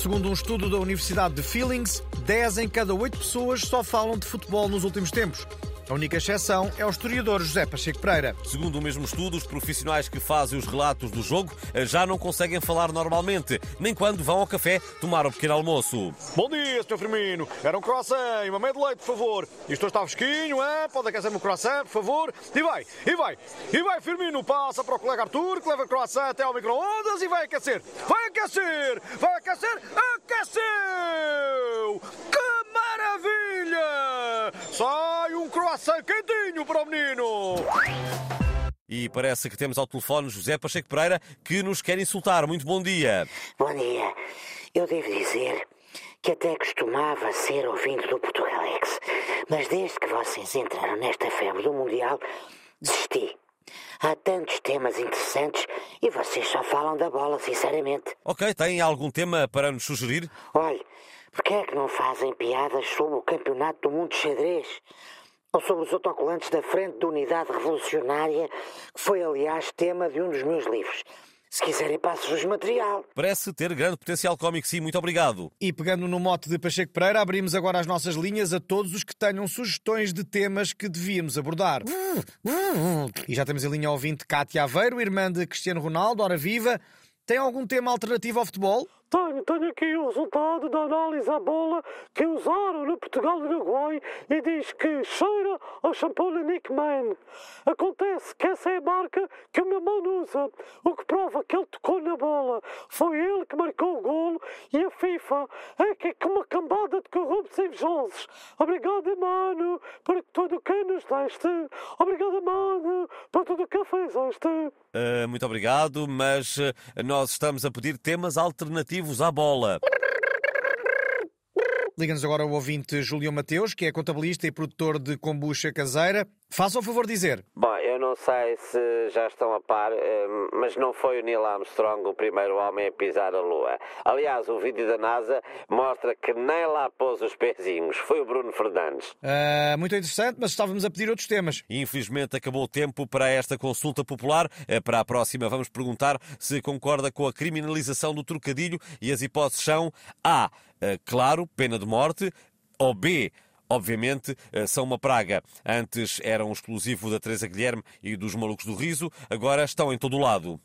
Segundo um estudo da Universidade de Feelings, 10 em cada 8 pessoas só falam de futebol nos últimos tempos. A única exceção é o historiador José Pacheco Pereira. Segundo o mesmo estudo, os profissionais que fazem os relatos do jogo eh, já não conseguem falar normalmente, nem quando vão ao café tomar o pequeno almoço. Bom dia, Sr. Firmino. Era um croissant e uma meia de leite, por favor. Isto está fresquinho, hein? Pode aquecer-me o croissant, por favor. E vai, e vai, e vai, Firmino. Passa para o colega Arthur, que leva croissant até ao micro-ondas e vai aquecer. Vai aquecer, vai aquecer, aqueceu! Que maravilha! Sai um croissant quentinho para o menino. E parece que temos ao telefone José Pacheco Pereira que nos quer insultar. Muito bom dia. Bom dia. Eu devo dizer que até costumava ser ouvinte do Portugalex, mas desde que vocês entraram nesta febre do Mundial, desisti. Há tantos temas interessantes e vocês só falam da bola, sinceramente. Ok, tem algum tema para nos sugerir? Olhe, porquê é que não fazem piadas sobre o Campeonato do Mundo de Xadrez? Ou sobre os autocolantes da Frente da Unidade Revolucionária, que foi, aliás, tema de um dos meus livros. Se quiserem, passo-vos material. Parece ter grande potencial cómico, sim. Muito obrigado. E pegando no mote de Pacheco Pereira, abrimos agora as nossas linhas a todos os que tenham sugestões de temas que devíamos abordar. E já temos em linha ouvinte Cátia Aveiro, irmã de Cristiano Ronaldo, ora viva. Tem algum tema alternativo ao futebol? Tenho, tenho aqui o resultado da análise à bola que usaram no Portugal-Uruguai e diz que cheira ao shampoo Nick Man. Acontece que essa é a marca que o meu mano usa, o que prova que ele tocou na bola. Foi ele que marcou o golo e a FIFA é que é como uma cambada de corruptos invejosos. Obrigado, mano, por tudo o que nos deste. Obrigado, mano, por que fizeste. Uh, muito obrigado, mas uh, nós estamos a pedir temas alternativos à bola. Liga-nos agora o ouvinte Júlio Mateus, que é contabilista e produtor de kombucha caseira. Faça o favor de dizer. Bom, eu não sei se já estão a par, eh, mas não foi o Neil Armstrong o primeiro homem a pisar a Lua. Aliás, o vídeo da NASA mostra que nem lá pôs os pezinhos. Foi o Bruno Fernandes. Uh, muito interessante, mas estávamos a pedir outros temas. Infelizmente acabou o tempo para esta consulta popular. Eh, Para a próxima vamos perguntar se concorda com a criminalização do trocadilho e as hipóteses são A. Claro, pena de morte, ou B obviamente, eh, são uma praga. Antes eram um exclusivo da Teresa Guilherme e dos Malucos do Riso, agora estão em todo o lado.